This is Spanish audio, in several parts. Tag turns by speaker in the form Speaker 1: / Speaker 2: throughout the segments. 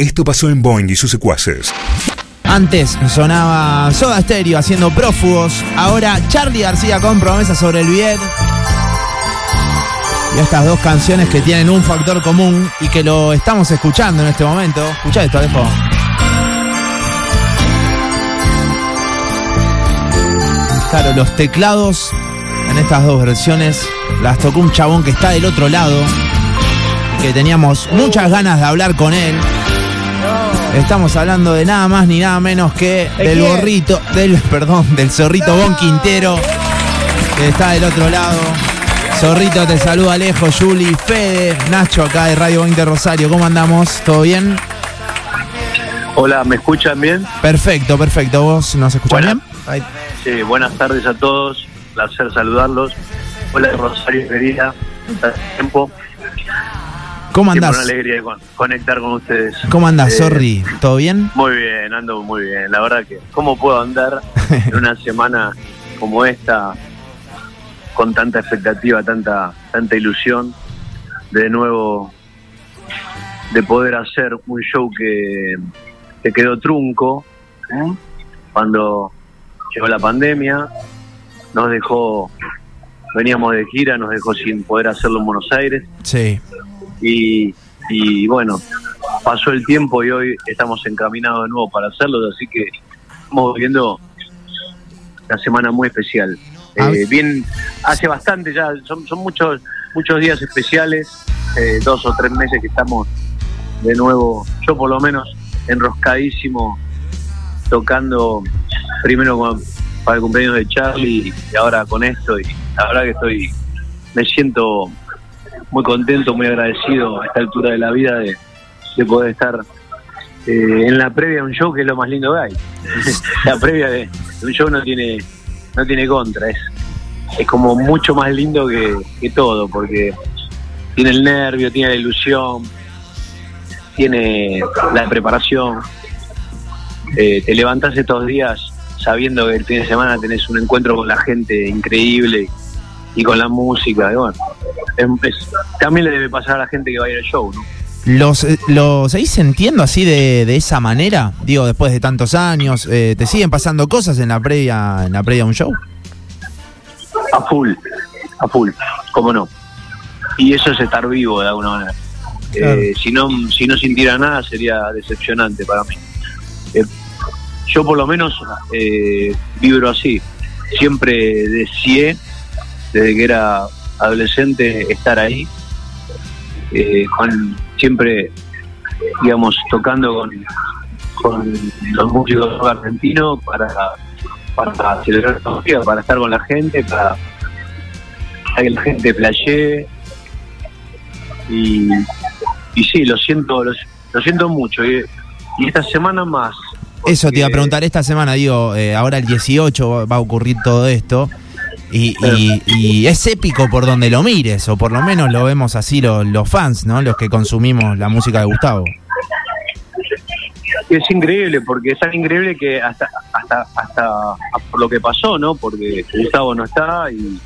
Speaker 1: Esto pasó en Boing y sus secuaces.
Speaker 2: Antes sonaba Soda Stereo haciendo prófugos. Ahora Charlie García con promesa sobre el Viet. Y estas dos canciones que tienen un factor común y que lo estamos escuchando en este momento. Escucha esto, Alejo. Claro, los teclados en estas dos versiones las tocó un chabón que está del otro lado. Que teníamos muchas ganas de hablar con él. Estamos hablando de nada más ni nada menos que del gorrito, del, perdón, del zorrito Bon Quintero, que está del otro lado. Zorrito, te saluda Alejo, Juli, Fede, Nacho acá de Radio 20 Rosario. ¿Cómo andamos? ¿Todo bien?
Speaker 3: Hola, ¿me escuchan bien?
Speaker 2: Perfecto, perfecto. ¿Vos nos escuchan
Speaker 3: Buena.
Speaker 2: bien?
Speaker 3: Sí, buenas tardes a todos. Placer saludarlos. Hola, Rosario querida. Tiempo.
Speaker 2: ¿Cómo andás?
Speaker 3: una alegría con- conectar con ustedes.
Speaker 2: ¿Cómo andás,
Speaker 3: Eh,
Speaker 2: Zorri? ¿Todo bien?
Speaker 3: Muy bien, ando muy bien. La verdad que, ¿cómo puedo andar en una semana como esta con tanta expectativa, tanta, tanta ilusión de nuevo de poder hacer un show que, que quedó trunco ¿eh? cuando llegó la pandemia, nos dejó, veníamos de gira, nos dejó sin poder hacerlo en Buenos Aires
Speaker 2: Sí.
Speaker 3: Y, y bueno, pasó el tiempo y hoy estamos encaminados de nuevo para hacerlo, así que estamos viviendo una semana muy especial. Eh, bien, hace bastante ya, son, son muchos muchos días especiales, eh, dos o tres meses que estamos de nuevo, yo por lo menos enroscadísimo, tocando primero con- para el cumpleaños de Charlie y ahora con esto y la verdad que estoy, me siento muy contento, muy agradecido a esta altura de la vida de, de poder estar eh, en la previa de un show que es lo más lindo que hay. la previa de, un show no tiene no tiene contra, es, es como mucho más lindo que, que todo, porque tiene el nervio, tiene la ilusión, tiene la preparación. Eh, te levantas estos días sabiendo que el fin de semana tenés un encuentro con la gente increíble y con la música. Y bueno, es- es- también le debe pasar a la gente que va a ir al show, ¿no?
Speaker 2: ¿Los, eh, ¿Lo seguís sintiendo así de, de esa manera? Digo, después de tantos años, eh, ¿te siguen pasando cosas en la previa, en la previa de un show?
Speaker 3: A full, a full, cómo no. Y eso es estar vivo de alguna manera. Eh, si no si no sintiera nada sería decepcionante para mí. Eh, yo por lo menos eh, vibro así. Siempre deseé, desde que era adolescente, estar ahí. Eh, con, siempre, digamos, tocando con, con los músicos argentinos para, para celebrar los días, para estar con la gente, para, para que la gente playee. Y, y sí, lo siento, lo, lo siento mucho. Y, y esta semana más.
Speaker 2: Eso te iba a preguntar esta semana, digo, eh, ahora el 18 va- va a ocurrir todo esto. Y, y- y es épico por donde lo mires, o por lo menos lo vemos así los, los fans, ¿no? Los que consumimos la música de Gustavo.
Speaker 3: Es increíble, porque es tan increíble que hasta, hasta, hasta por lo que pasó, ¿no? Porque Gustavo no está y,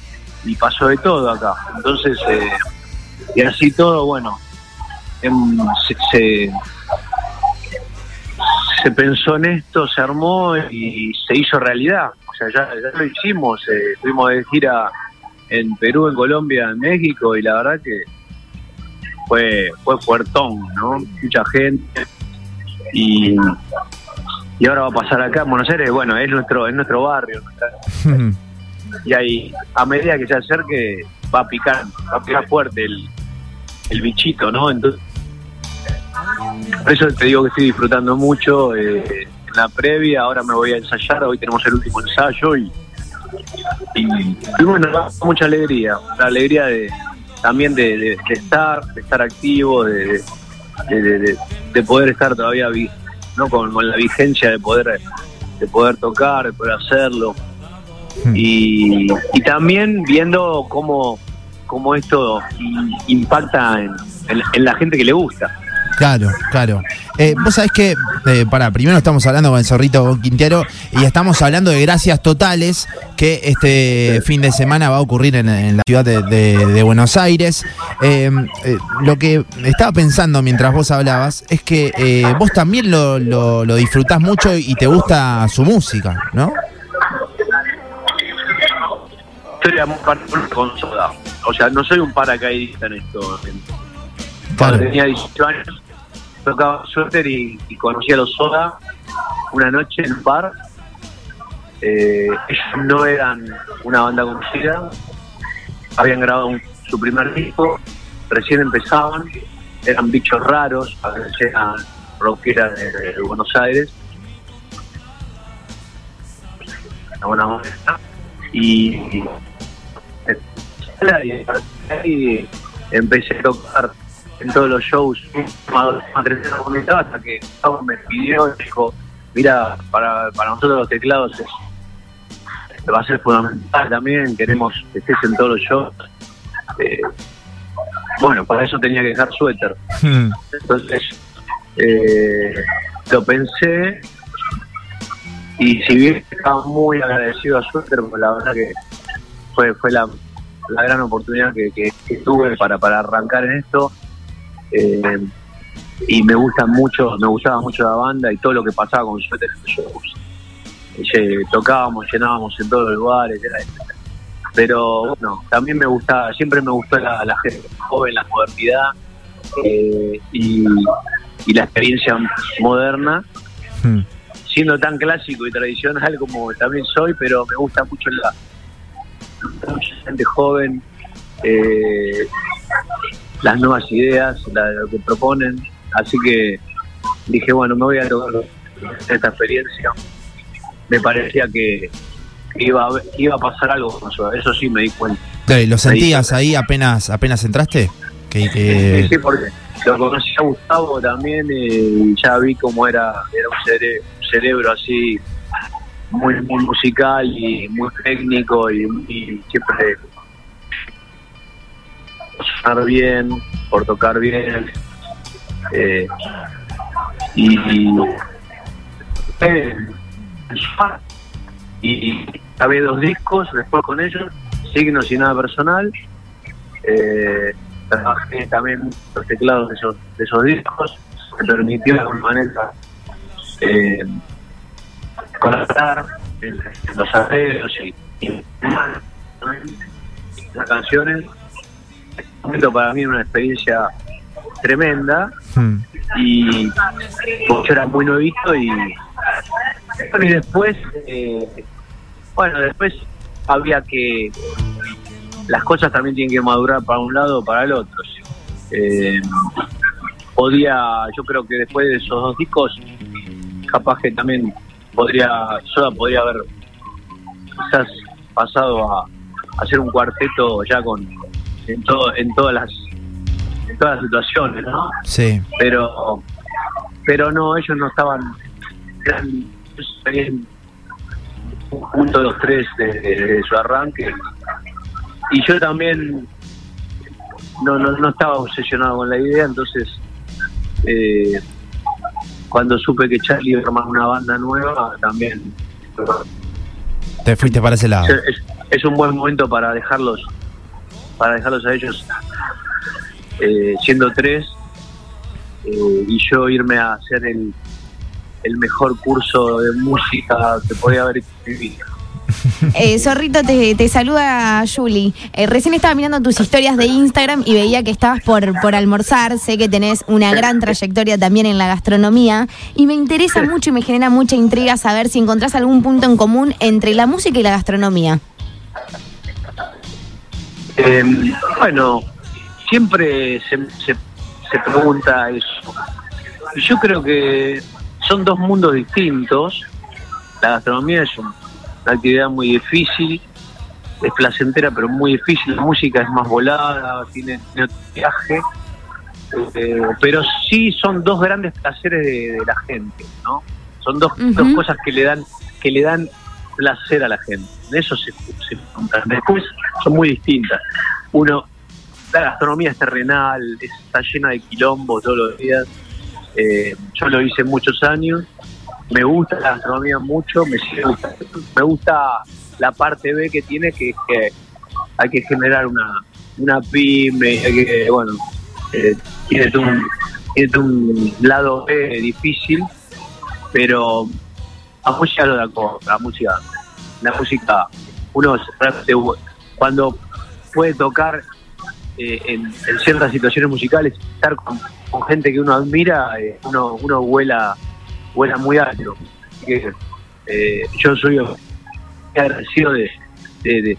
Speaker 3: y pasó de todo acá. Entonces, eh, y así todo, bueno, em, se, se, se pensó en esto, se armó y se hizo realidad. O sea, ya, ya lo hicimos, eh, fuimos de gira en Perú, en Colombia, en México y la verdad que fue, fue fuertón, ¿no? Mucha gente y, y ahora va a pasar acá en Buenos Aires, bueno, es nuestro, es nuestro barrio, y ahí a medida que se acerque va a picar, va a picar fuerte el, el bichito, ¿no? Entonces, por eso te digo que estoy disfrutando mucho eh, en la previa, ahora me voy a ensayar, hoy tenemos el último ensayo y, y, y bueno, da mucha alegría, la alegría de también de, de- de estar, de estar activo, de, de, de- de- de poder estar todavía vi- no con, con la vigencia de poder de poder tocar, de poder hacerlo. Y, y también viendo cómo, cómo esto impacta en, en- en la gente que le gusta.
Speaker 2: Claro, claro. Eh, vos sabés que, eh, para, primero estamos hablando con el zorrito Quintero y estamos hablando de gracias totales que este fin de semana va a ocurrir en, la ciudad de, Buenos Aires. Eh, lo que estaba pensando mientras vos hablabas es que vos también lo, lo, lo disfrutás mucho y te gusta su música, ¿no?
Speaker 3: Con soda. O sea, no soy un paracaidista en esto. Cuando tenía 18 años, tocaba suéter y, y, conocí a los Soda una noche en un bar. Eh, ellos no eran una banda conocida, habían grabado su primer disco, recién empezaban, eran bichos raros, eran rockeras de, de, Buenos Aires. Una buena Y, y empecé a tocar en todos los shows hasta que me pidió y dijo, mira, para, para nosotros los teclados es, va a ser fundamental también, queremos que estés en todos los shows. Eh, bueno, para eso tenía que dejar suéter. Hmm. Entonces, eh, lo pensé y si bien estaba muy agradecido a suéter, pues la verdad que fue fue la, la gran oportunidad que, que tuve para, para arrancar en esto eh, y me gusta mucho, me gustaba mucho la banda y todo lo que pasaba con Suéter en los shows. tocábamos, llenábamos en todos los lugares, pero bueno, también me gustaba, siempre me gustó la, gente joven, la modernidad eh, y, la experiencia moderna, hmm. siendo tan clásico y tradicional como también soy, pero me gusta mucho la mucha gente joven, eh, las nuevas ideas, lo que proponen. Así que dije, bueno, me voy a tocar esta experiencia. Me parecía que, iba, a, iba a pasar algo con eso, eso sí me di cuenta.
Speaker 2: ¿Lo sentías ahí apenas apenas entraste?
Speaker 3: Que, Sí, porque lo conocí a Gustavo también y ya vi cómo era, era un, cerebro así muy, muy musical y muy técnico y, y siempre sonar bien, por tocar bien. Eh, y, eh, y había dos discos después con ellos, signos y nada personal. Eh, trabajé también los teclados de esos, de esos discos, me permitió de alguna manera eh, colaborar los arreglos y, y las canciones momento para mí era una experiencia tremenda hmm. y yo era muy novito y, y después eh, bueno después había que las cosas también tienen que madurar para un lado o para el otro eh, podía yo creo que después de esos dos discos capaz que también podría yo podría haber quizás pasado a hacer un cuarteto ya con en todo en todas las en todas las situaciones no
Speaker 2: sí.
Speaker 3: Pero pero no ellos no estaban eran, un punto de los tres de, su arranque. Y yo también no, no, no estaba obsesionado con la idea entonces eh, cuando supe que Charlie iba a armar una banda nueva también.
Speaker 2: Te fuiste para ese lado.
Speaker 3: Es un buen momento para dejarlos para dejarlos a ellos eh, siendo tres eh, y yo irme a hacer el, el mejor curso de música que podía haber vivido.
Speaker 4: Eh, Zorrito, te, saluda Julie. Eh, recién estaba mirando tus historias de Instagram y veía que estabas por, por almorzar. Sé que tenés una gran trayectoria también en la gastronomía. Y me interesa mucho y me genera mucha intriga saber si encontrás algún punto en común entre la música y la gastronomía.
Speaker 3: Eh, bueno, siempre se, se, pregunta eso. Yo creo que son dos mundos distintos. La gastronomía es una actividad muy difícil, es placentera pero muy difícil. La música es más volada, tiene, otro viaje. Eh, pero sí son dos grandes placeres de, la gente, ¿no? Son dos, dos cosas que le dan que le dan placer a la gente. De eso se, se Después son muy distintas. Uno, la gastronomía es terrenal, está llena de quilombo todos los días. Eh, yo lo hice muchos años, me gusta la gastronomía mucho, me, me gusta la parte B que tiene, que es que hay que generar una, una pyme, hay que, bueno, eh, tiene, un, tiene un lado B difícil, pero a música lo da la música, la música, uno realmente, cuando puede tocar eh, en, ciertas situaciones musicales, estar con, gente que uno admira, eh, uno, uno vuela, vuela muy alto. Que, eh, yo soy agradecido de, en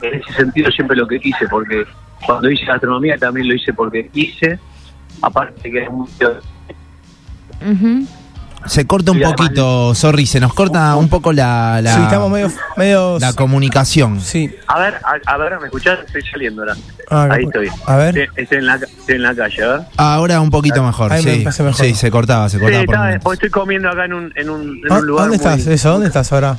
Speaker 3: ese sentido siempre lo que quise, porque cuando hice gastronomía también lo hice porque quise, aparte que es
Speaker 4: Ujú.
Speaker 2: Se corta un poquito, sorry, se nos corta un poco la, la,
Speaker 5: sí, estamos medio. medio
Speaker 2: la comunicación.
Speaker 5: sí.
Speaker 3: A ver, a, a ver, ¿me escuchás? Estoy saliendo ahora.
Speaker 5: Ah,
Speaker 3: Ahí estoy.
Speaker 5: A ver.
Speaker 3: Estoy, estoy en la, ca- estoy en la calle, a ver.
Speaker 2: Ahora un poquito mejor,
Speaker 5: Ahí
Speaker 2: sí.
Speaker 5: mejor.
Speaker 2: Sí, se cortaba, se
Speaker 3: Sí,
Speaker 2: cortaba por
Speaker 3: está-
Speaker 2: momentos.
Speaker 3: porque estoy comiendo acá en un, en un, en
Speaker 5: ¿A-
Speaker 3: un lugar
Speaker 5: ¿Dónde
Speaker 3: muy,
Speaker 5: estás? Eso, ¿dónde estás ahora?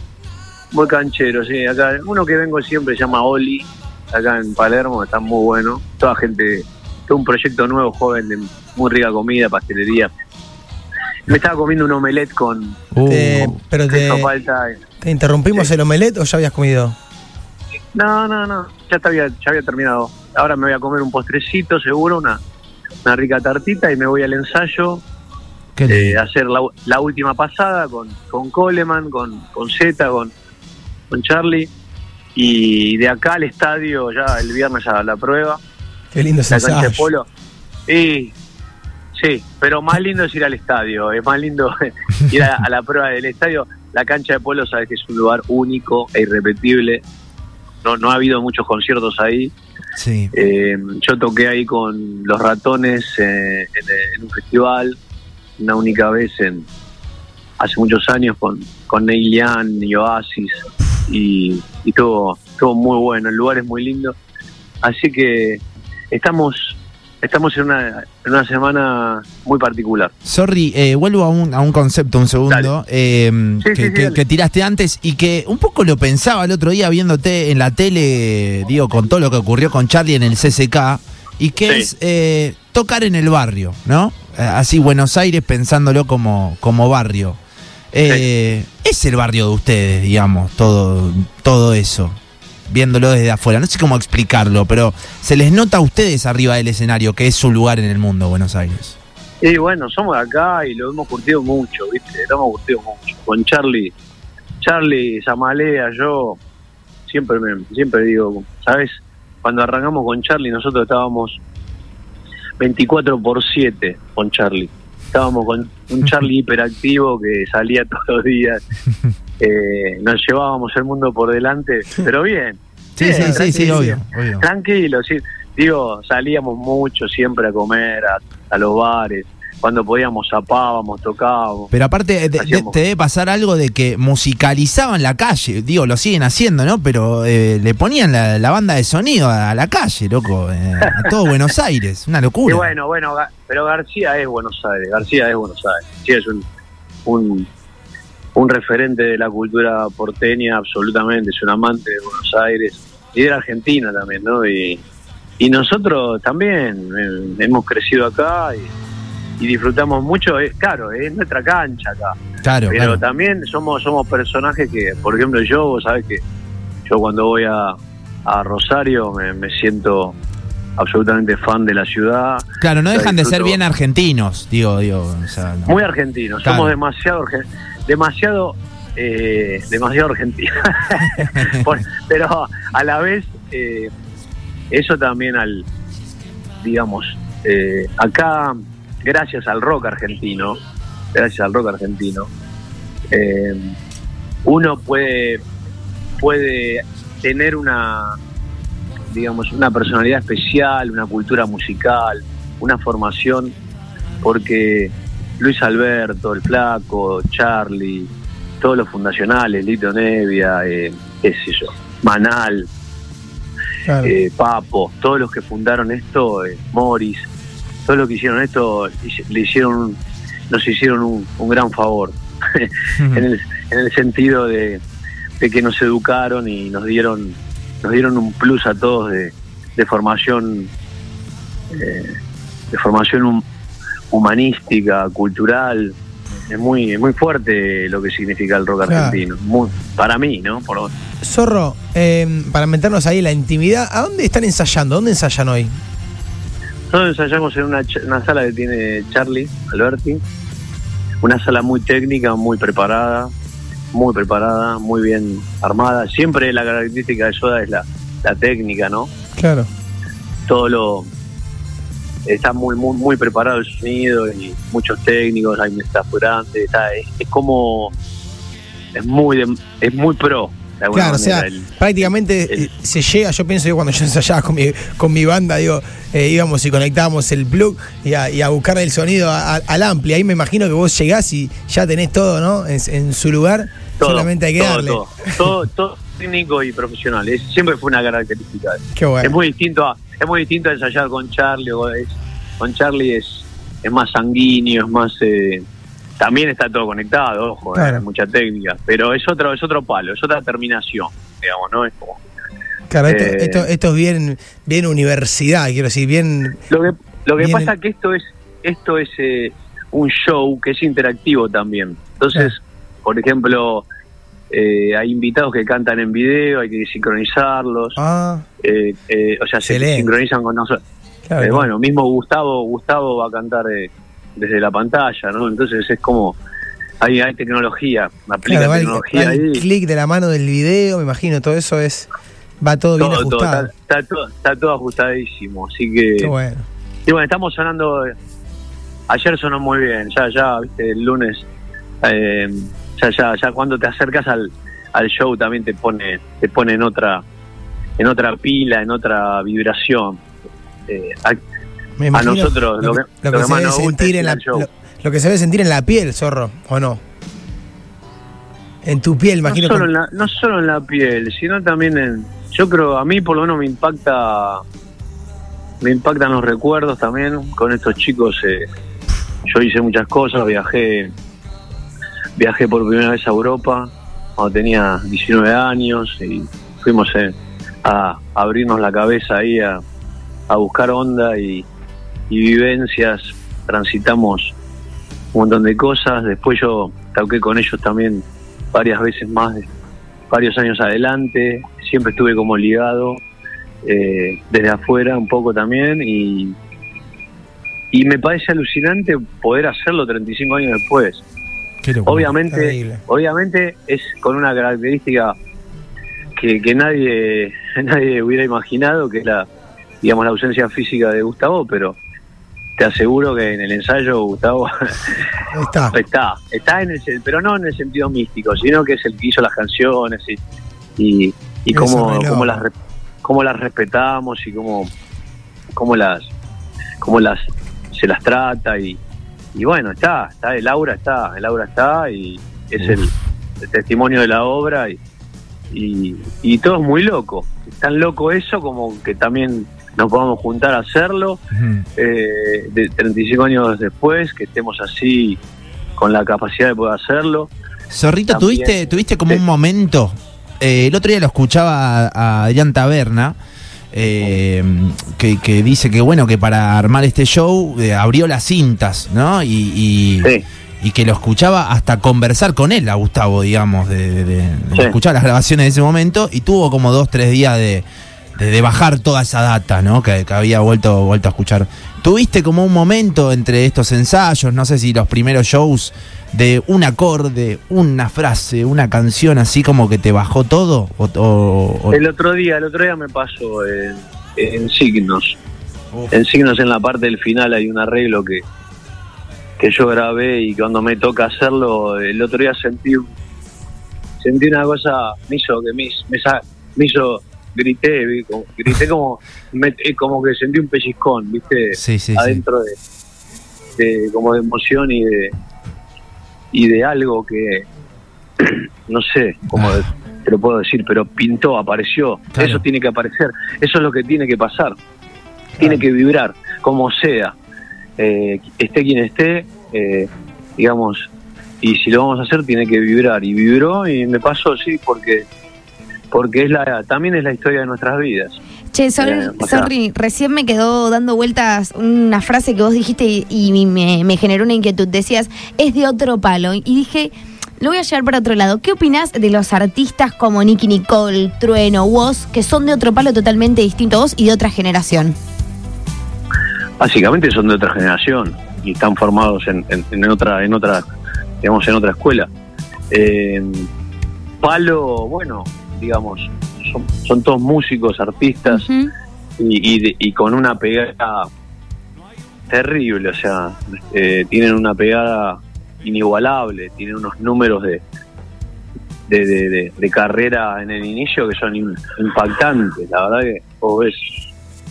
Speaker 3: muy canchero, sí. Acá, uno que vengo siempre se llama Oli, acá en Palermo, está muy bueno. Toda gente, todo un proyecto nuevo, joven, de muy rica comida, pastelería. Me estaba comiendo un omelette con
Speaker 2: Uh,
Speaker 5: Te- pero te,
Speaker 3: queso falta.
Speaker 5: ¿te interrumpimos el omelette o ya habías comido?
Speaker 3: No, no, no, ya, te había, ya había terminado. Ahora me voy a comer un postrecito, seguro, una, una rica tartita y me voy al ensayo
Speaker 2: qué
Speaker 3: eh,
Speaker 2: lindo.
Speaker 3: hacer la, la última pasada con, con Coleman, con, con Z, con, con Charlie. Y de acá al estadio, ya el viernes a la prueba,
Speaker 5: Qué lindo
Speaker 3: la cancha de
Speaker 5: ensayo.
Speaker 3: polo. Y sí, pero más lindo es ir al estadio, es más lindo ir a, a la prueba del estadio. La cancha de polo, sabes que es un lugar único e irrepetible. No, no ha habido muchos conciertos ahí.
Speaker 2: Sí.
Speaker 3: Eh, yo toqué ahí con los ratones eh, en, en un festival, una única vez en hace muchos años con, con Neil Young y Oasis y, y todo, todo muy bueno, el lugar es muy lindo. Así que estamos estamos en una, en una semana muy particular.
Speaker 2: Sorry, eh, vuelvo a un, a un concepto un segundo eh,
Speaker 3: Sí,
Speaker 2: que,
Speaker 3: sí, sí,
Speaker 2: que-
Speaker 3: dale.
Speaker 2: que tiraste antes y que un poco lo pensaba el otro día viéndote en la tele, digo, con todo lo que ocurrió con Charlie en el CCK y que es eh, tocar en el barrio, ¿no? Eh, Así Buenos Aires pensándolo como, como barrio. Eh, Es el barrio de ustedes, digamos, todo, todo eso, viéndolo desde afuera. No sé cómo explicarlo, pero se les nota a ustedes arriba del escenario que es su lugar en el mundo, Buenos Aires.
Speaker 3: Y bueno, somos de acá y lo hemos curtido mucho, ¿viste? Lo hemos curtido mucho. Con Charlie, Charlie, Zamalea, yo siempre me, siempre digo, ¿sabes? Cuando arrancamos con Charlie, nosotros estábamos 24 por 7 con Charlie. Estábamos con un Charlie hiperactivo que salía todos los días. Eh, nos llevábamos el mundo por delante, pero bien.
Speaker 2: Sí,
Speaker 3: Bien,
Speaker 2: sí, sí, sí,
Speaker 3: tranquilo.
Speaker 2: obvio, obvio.
Speaker 3: Tranquilo, sí. Digo, salíamos mucho siempre a comer a, a los bares. Cuando podíamos zapábamos, tocábamos.
Speaker 2: Pero aparte, de- de-
Speaker 3: Hacíamos.
Speaker 2: te debe pasar algo de que musicalizaban la calle. Digo, lo siguen haciendo, ¿no? Pero eh, le ponían la, la banda de sonido a la calle, loco. eh, a todo Buenos Aires. Una
Speaker 3: Y
Speaker 2: locura.
Speaker 3: bueno, bueno, pero García es Buenos Aires. García es Buenos Aires. García es un, un, un referente de la cultura porteña, absolutamente. Es un amante de Buenos Aires y de la Argentina también, ¿no? Y, y nosotros también eh, hemos crecido acá y, y disfrutamos mucho. Es claro, es nuestra cancha acá.
Speaker 2: claro,
Speaker 3: pero
Speaker 2: claro.
Speaker 3: también somos somos personajes que, por ejemplo, yo, vos sabés que yo cuando voy a, a Rosario me, me siento absolutamente fan de la ciudad,
Speaker 2: Claro, no dejan de ser bien argentinos, digo, digo. o sea, no.
Speaker 3: muy argentinos,
Speaker 2: Claro.
Speaker 3: somos demasiado arge- demasiado eh, demasiado argentinos, Por- pero a la vez eh, eso también al digamos eh, acá gracias al rock argentino, gracias al rock argentino eh, uno puede puede tener una digamos una personalidad especial, una cultura musical, una formación porque Luis Alberto, el Flaco, Charlie, todos los fundacionales, Lito Nevia, eh, qué sé yo, Manal,
Speaker 5: Claro.
Speaker 3: eh, Papo, todos los que fundaron esto, eh, Morris, todos los que hicieron esto, le hicieron, nos hicieron un, un gran favor, en, el, en el sentido de, de que nos educaron y nos dieron, nos dieron un plus a todos de, de formación, eh, de formación humanística, cultural. Es muy, es muy fuerte lo que significa el rock
Speaker 5: Claro.
Speaker 3: argentino. Muy, para mí, ¿no? Por,
Speaker 5: Zorro, eh, para meternos ahí en la intimidad, ¿a dónde están ensayando? ¿Dónde ensayan hoy?
Speaker 3: Nosotros ensayamos en una, una sala que tiene Charlie Alberti, una sala muy técnica, muy preparada, muy preparada, muy bien armada. Siempre la característica de Soda es la, la técnica, ¿no?
Speaker 5: Claro.
Speaker 3: Todo lo está muy muy muy preparado el sonido y muchos técnicos, hay mesas grandes, está, es, es como es muy de- es muy pro. De
Speaker 5: Claro, o sea,
Speaker 3: el-
Speaker 5: prácticamente
Speaker 3: el-
Speaker 5: eh, se llega, yo pienso yo cuando yo ensayaba con mi, con mi banda, digo, eh, íbamos y conectábamos el plug y a, y a buscar el sonido a- a- al ampli. Ahí me imagino que vos llegás y ya tenés todo, ¿no? En, en su lugar,
Speaker 3: todo,
Speaker 5: solamente hay que
Speaker 3: todo,
Speaker 5: darle.
Speaker 3: Todo, todo, todo técnico y profesional. Es- siempre fue una característica.
Speaker 5: Qué bueno.
Speaker 3: Es muy distinto a, es muy distinto a ensayar con Charlie. o es- con Charlie es, es más sanguíneo, es más eh, también está todo conectado, ojo,
Speaker 5: Claro.
Speaker 3: hay mucha técnica, pero es otro, es otro palo, es otra terminación, digamos, ¿no? Es como
Speaker 5: Claro, esto,
Speaker 3: eh,
Speaker 5: esto, esto es bien, bien universidad, quiero decir, bien.
Speaker 3: lo que lo que pasa que esto es esto es eh, un show que es interactivo también. Entonces, por ejemplo, eh, hay invitados que cantan en video, hay que sincronizarlos.
Speaker 5: Ah,
Speaker 3: eh, eh, o sea, se sincronizan con nosotros.
Speaker 5: claro.
Speaker 3: Eh, bueno, mismo Gustavo Gustavo va a cantar desde la pantalla, ¿no? Entonces es como hay, hay tecnología, aplica
Speaker 5: Claro,
Speaker 3: tecnología
Speaker 5: el
Speaker 3: ahí.
Speaker 5: clic de la mano del video, me imagino, todo eso es. Va todo, bien
Speaker 3: todo,
Speaker 5: ajustado.
Speaker 3: está, está todo, está todo ajustadísimo, así que
Speaker 5: Qué bueno.
Speaker 3: y bueno, estamos sonando ayer sonó muy bien, ya ya, viste, el lunes eh, ya ya ya cuando te acercas al, al show también te pone te pone en otra en otra pila, en otra vibración. Eh, a-
Speaker 5: Me
Speaker 3: a
Speaker 5: imagino
Speaker 3: nosotros lo que,
Speaker 5: lo
Speaker 3: lo
Speaker 5: que
Speaker 3: que
Speaker 5: se debe sentir en la, lo, que se debe sentir en la piel, zorro, ¿o no? En tu piel,
Speaker 3: no
Speaker 5: imagino.
Speaker 3: solo,
Speaker 5: con-
Speaker 3: en la, no solo en la piel, sino también en... Yo creo, a mí por lo menos me impacta... Me impactan los recuerdos también con estos chicos. eh, yo hice muchas cosas, viajé viajé por primera vez a Europa cuando tenía 19 años y fuimos eh, a abrirnos la cabeza ahí a, a buscar onda y, vivencias, transitamos un montón de cosas, después yo toqué con ellos también varias veces más, varios años adelante, siempre estuve como ligado eh, desde afuera un poco también y, y me parece alucinante poder hacerlo 35 años después. Obviamente,
Speaker 5: Terrible.
Speaker 3: obviamente es con una característica que, que nadie, nadie hubiera imaginado, que es la, digamos, la ausencia física de Gustavo, pero te aseguro que en el ensayo Gustavo
Speaker 5: está.
Speaker 3: está, está en el, pero no en el sentido místico, sino que es el que hizo las canciones y, y, y cómo, cómo las cómo las respetamos y cómo, cómo las cómo las se las trata y, y bueno está, está el aura está, el aura está y es el, el testimonio de la obra y, y, y todo es muy loco, es tan loco eso como que también nos podamos juntar a hacerlo
Speaker 2: Ujú.
Speaker 3: eh, de 35 años después, que estemos así con la capacidad de poder hacerlo.
Speaker 2: Zorrito,
Speaker 3: También.
Speaker 2: ¿tuviste, tuviste como
Speaker 3: Sí.
Speaker 2: un momento? eh, el otro día lo escuchaba a, a Adrián Taberna, eh, que, que dice que bueno, que para armar este show eh, abrió las cintas, ¿no? Y, y,
Speaker 3: Sí,
Speaker 2: y que lo escuchaba hasta conversar con él, a Gustavo, digamos, de, de- de- de
Speaker 3: Sí.
Speaker 2: escuchar las grabaciones de ese momento, y tuvo como dos, tres días de, de- de bajar toda esa data, ¿no? Que, que había vuelto, vuelto a escuchar. ¿Tuviste como un momento entre estos ensayos, no sé si los primeros shows, de un acorde, una frase, una canción así como que te bajó todo? O, o- o-
Speaker 3: el otro día, el otro día me pasó en, en signos.
Speaker 2: Uf.
Speaker 3: En signos en la parte del final hay un arreglo que que yo grabé y cuando me toca hacerlo, el otro día sentí sentí una cosa, me hizo que me, me, sa- me hizo grité, vi, como- grité como me- eh, como que sentí un pellizcón, ¿viste?
Speaker 2: Sí, sí, sí.
Speaker 3: adentro de, de como de emoción y de y de algo que no sé cómo
Speaker 2: Ah.
Speaker 3: te lo puedo decir pero pintó apareció.
Speaker 2: Claro.
Speaker 3: eso tiene que aparecer. Eso es lo que tiene que pasar. Tiene que vibrar como sea. Eh, esté quien esté eh, digamos y si lo vamos a hacer tiene que vibrar. Y vibró y me pasó sí porque porque es la también es la historia de nuestras vidas
Speaker 4: Che, Sol-
Speaker 3: o sea-
Speaker 4: sorry, recién me quedó dando vueltas una frase que vos dijiste y, y me, me generó una inquietud. Decías, es de otro palo. Y dije, lo voy a llevar para otro lado. ¿Qué opinás de los artistas como Nicky Nicole, Trueno, Woz, que son de otro palo totalmente distinto a vos y de otra generación?
Speaker 3: básicamente son de otra generación y están formados en, en- en otra en otra digamos en otra escuela Eh, palo bueno digamos son, son todos músicos artistas y, y y con una pegada terrible o sea eh, tienen una pegada inigualable tienen unos números de de, de- de- de carrera en el inicio que son im- impactantes la verdad que vos ves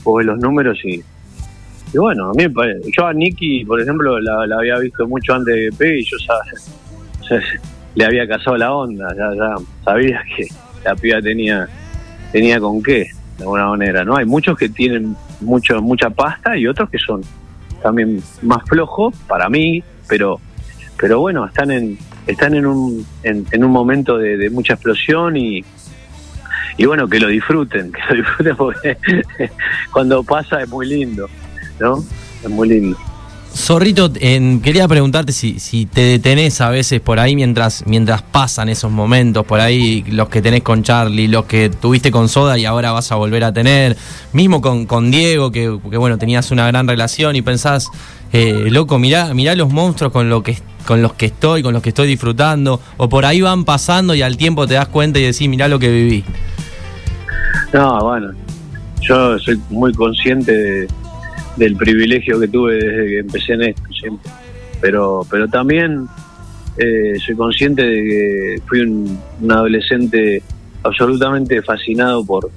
Speaker 3: vos ves los números y y bueno, a mí me parece. Yo a Nicky, por ejemplo, la, la había visto mucho antes de P y yo ya le había casado la onda, ya, ya sabía que la piba tenía tenía con qué, de alguna manera, ¿no? Hay muchos que tienen mucho mucha pasta y otros que son también más flojos para mí, pero pero bueno, están en están en un en, en un momento de, de mucha explosión y y bueno, que lo disfruten, que lo disfruten porque cuando pasa es muy lindo, ¿no? Es muy lindo.
Speaker 6: Zorrito, quería preguntarte si, si te detenés a veces por ahí mientras, mientras pasan esos momentos, por ahí los que tenés con Charlie, los que tuviste con Soda y ahora vas a volver a tener, mismo con, con Diego, que, que, bueno, tenías una gran relación y pensás, eh, loco, mirá, mirá los monstruos con, lo que, con los que estoy, con los que estoy disfrutando, o por ahí van pasando y al tiempo te das cuenta y decís, mirá lo que viví.
Speaker 3: No, bueno, yo soy muy consciente de- del privilegio que tuve desde que empecé en esto, siempre. Pero, pero también eh, soy consciente de que fui un, adolescente absolutamente fascinado por,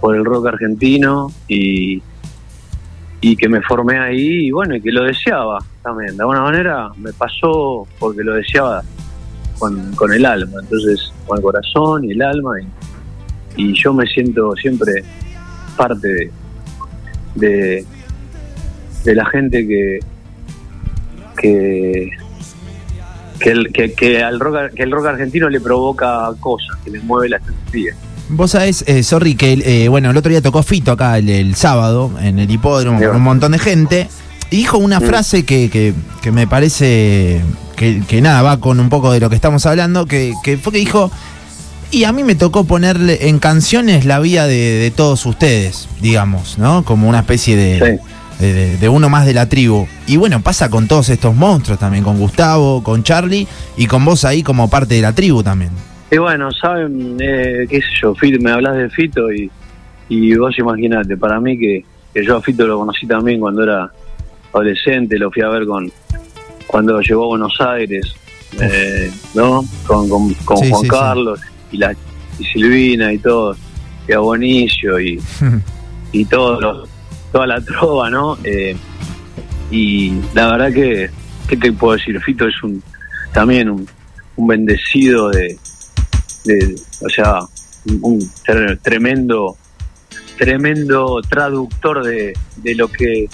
Speaker 3: por el rock argentino y, y que me formé ahí y bueno, y que lo deseaba también. De alguna manera me pasó porque lo deseaba con, con el alma, entonces con el corazón y el alma y, y yo me siento siempre parte de, de, de la gente que que que el, que, que al rock que el rock argentino le provoca cosas que le mueve la estructura
Speaker 2: Vos sabés, eh, sorry, que eh, bueno, el otro día tocó Fito acá el, el sábado en el hipódromo
Speaker 3: Sí,
Speaker 2: con un montón de gente. Y dijo una
Speaker 3: Mm.
Speaker 2: frase que, que, que me parece que, que nada, va con un poco de lo que estamos hablando, que, que fue que dijo, y a mí me tocó ponerle en canciones la vida de, de todos ustedes, digamos, ¿no? Como una especie de,
Speaker 3: Sí.
Speaker 2: de, uno más de la tribu. Y bueno, pasa con todos estos monstruos también, con Gustavo, con Charlie y con vos ahí como parte de la tribu también.
Speaker 3: y bueno saben eh, qué sé yo Fito, me hablas de Fito y, y vos imaginate para mí que, que yo a Fito lo conocí también cuando era adolescente lo fui a ver con cuando llegó a Buenos Aires eh, no con, con, con
Speaker 2: Sí,
Speaker 3: Juan
Speaker 2: sí, sí.
Speaker 3: Y la y Silvina y todo y a Bonicio y y todo lo- toda la trova, ¿no? Eh, y la verdad que, ¿qué te puedo decir? Fito es un también un, un bendecido de, de- o sea, un, un tre- tremendo, tremendo traductor de, de lo que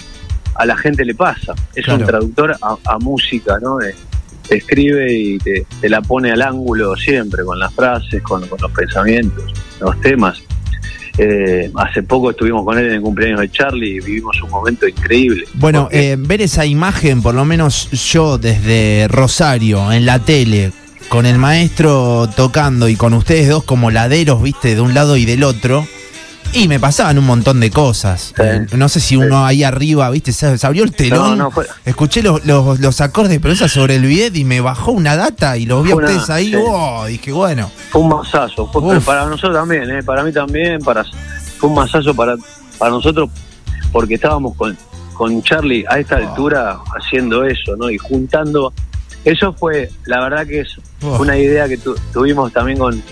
Speaker 3: a la gente le pasa. Es
Speaker 2: Claro.
Speaker 3: un traductor a, a música, ¿no? Eh, te escribe y te, te la pone al ángulo siempre, con las frases, con, con los pensamientos, los temas. Eh, hace poco estuvimos con él en el cumpleaños de Charlie y vivimos un momento increíble.
Speaker 2: Bueno,
Speaker 3: Porque-
Speaker 2: eh, ver esa imagen, por lo menos yo desde Rosario, en la tele, con el maestro tocando y con ustedes dos como laderos, viste, de un lado y del otro, y me pasaban un montón de cosas.
Speaker 3: Sí.
Speaker 2: No sé si uno ahí arriba, viste, se, abrió el telón,
Speaker 3: No, no, fue-
Speaker 2: escuché los, los, los acordes, pero esa sobre el bidet y me bajó una data y los vi a
Speaker 3: una-
Speaker 2: ustedes ahí,
Speaker 3: sí.
Speaker 2: wow, dije, bueno,
Speaker 3: Fue un masazo, fue, para nosotros también, ¿eh? para mí también, para fue un masazo para, para nosotros porque estábamos con, con Charlie a esta altura haciendo eso, ¿no? Y juntando, eso fue, la verdad que es
Speaker 2: Oh.
Speaker 3: una idea que tu- tuvimos también con,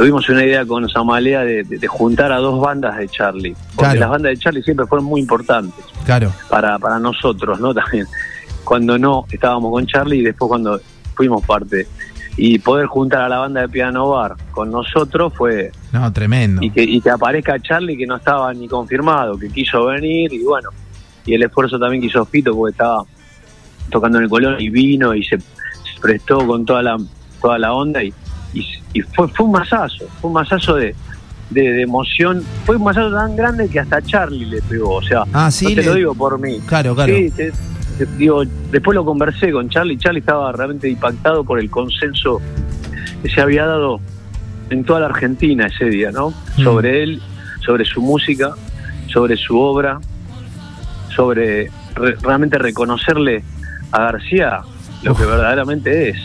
Speaker 3: tuvimos una idea con Samalea de, de- de juntar a dos bandas de Charlie, porque
Speaker 2: Claro.
Speaker 3: las bandas de Charlie siempre fueron muy importantes
Speaker 2: claro.
Speaker 3: para, para nosotros, ¿no? También cuando no estábamos con Charlie y después cuando fuimos parte. Y poder juntar a la banda de Piano Bar con nosotros fue.
Speaker 2: No, tremendo.
Speaker 3: Y que, y que aparezca Charlie que no estaba ni confirmado, que quiso venir y bueno. Y el esfuerzo también que hizo Fito porque estaba tocando en el Colón y vino y se, se prestó con toda la toda la onda y, y, y fue, fue un masazo, fue un masazo de, de, de emoción. Fue un masazo tan grande que hasta Charlie le pegó. O sea,
Speaker 2: Ah, sí,
Speaker 3: no te
Speaker 2: le-
Speaker 3: lo digo por mí.
Speaker 2: Claro, claro.
Speaker 3: Sí, te- te- digo, después lo conversé con Charlie. Charlie estaba realmente impactado por el consenso que se había dado en toda la Argentina ese día, ¿no?
Speaker 2: Mm.
Speaker 3: Sobre él, sobre su música, sobre su obra, sobre re- realmente reconocerle a García lo que verdaderamente es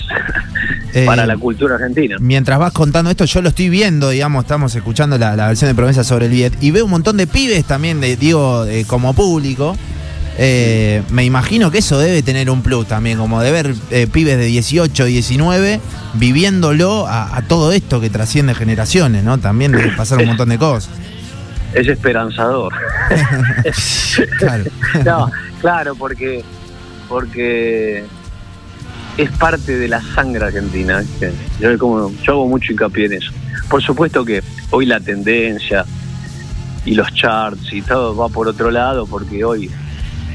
Speaker 2: Eh,
Speaker 3: para la cultura argentina.
Speaker 2: Mientras vas contando esto, yo lo estoy viendo, digamos, estamos escuchando la, la versión de promesa sobre el Viet y veo un montón de pibes también, de, digo, como público. Eh, me imagino que eso debe tener un plus también, como de ver eh, pibes de 18, 19 viviéndolo a, a todo esto que trasciende generaciones, ¿no? También debe pasar un montón de cosas.
Speaker 3: Es esperanzador.
Speaker 2: Claro.
Speaker 3: No, claro, porque porque es parte de la sangre argentina. Yo, como, yo hago mucho hincapié en eso. Por supuesto que hoy la tendencia y los charts y todo va por otro lado, porque hoy,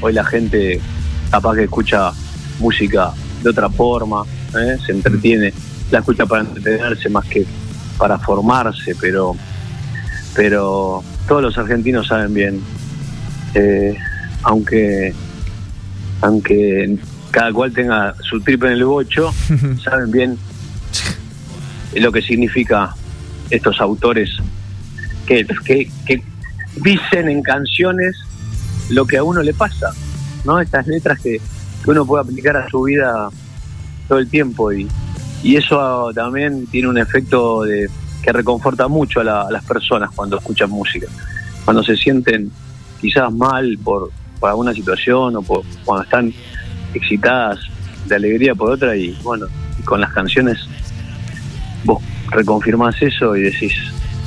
Speaker 3: hoy la gente capaz que escucha música de otra forma, ¿eh? se entretiene, la escucha para entretenerse más que para formarse, pero, pero todos los argentinos saben bien eh, aunque aunque cada cual tenga su triple en el bocho, saben bien lo que significa estos autores que, que, que dicen en canciones lo que a uno le pasa, ¿no? Estas letras que, que uno puede aplicar a su vida todo el tiempo y, y eso también tiene un efecto de que reconforta mucho a, la- a las personas cuando escuchan música, cuando se sienten quizás mal por, por alguna situación o por, cuando están excitadas de alegría por otra y bueno, y con las canciones vos reconfirmás eso y decís,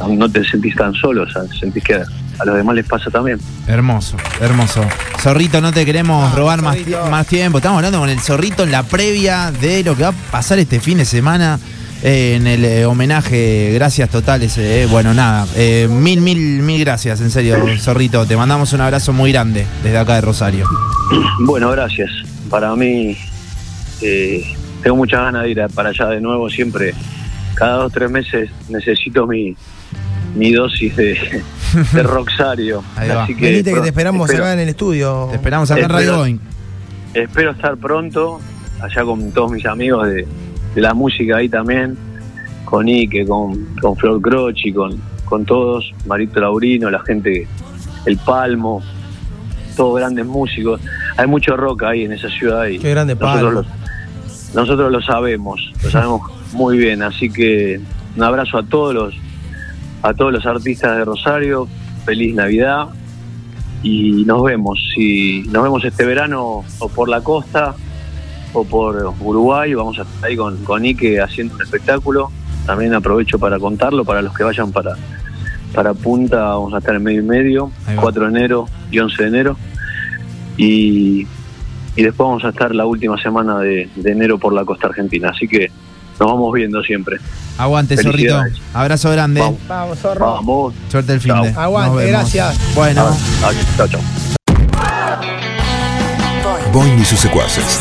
Speaker 3: no te sentís tan solo, o sea, sentís que a, los demás les pasa también.
Speaker 2: Hermoso, hermoso. Zorrito, no te queremos
Speaker 5: Ah,
Speaker 2: robar más, más tiempo. Estamos hablando con el Zorrito en la previa de lo que va a pasar este fin de semana eh, en el eh, homenaje. Gracias totales. eh. Bueno, nada, eh, mil, mil, mil gracias, en serio, Zorrito. Te mandamos un abrazo muy grande desde acá de Rosario.
Speaker 3: Bueno, gracias. Para mí, eh, tengo muchas ganas de ir a- para allá de nuevo. Siempre, cada dos o tres meses, necesito mi, mi dosis de, de Roxario. Así que,
Speaker 5: Venite que
Speaker 3: pro-
Speaker 5: te esperamos
Speaker 3: espero,
Speaker 5: acá en el estudio.
Speaker 2: Te esperamos acá en Radio
Speaker 3: Espero.
Speaker 2: Boeing.
Speaker 3: espero estar pronto, allá con todos mis amigos de, de la música ahí también, con Ike, con, con Flor Croci, con, con todos, Marito Laurino, la gente, El Palmo, todos grandes músicos. Hay mucho rock ahí en esa ciudad y
Speaker 5: Qué grande
Speaker 3: nosotros lo, nosotros lo sabemos, lo sabemos muy bien, así que un abrazo a todos los a todos los artistas de Rosario, feliz Navidad. Y nos vemos, si nos vemos este verano o por la costa o por Uruguay, vamos a estar ahí con, con Ike haciendo un espectáculo, también aprovecho para contarlo para los que vayan para para Punta, vamos a estar en medio y medio,
Speaker 2: Ahí va.
Speaker 3: 4 de enero y 11 de enero y y después vamos a estar la última semana de, de enero por la costa argentina. Así que nos vamos viendo siempre.
Speaker 2: Aguante, Zorrito. Abrazo grande.
Speaker 3: Vamos.
Speaker 5: Vamos, zorro.
Speaker 3: Vamos.
Speaker 2: Suerte el fin de.
Speaker 5: Aguante, gracias.
Speaker 2: Bueno.
Speaker 3: Chao, chao.
Speaker 1: Boing y sus secuaces.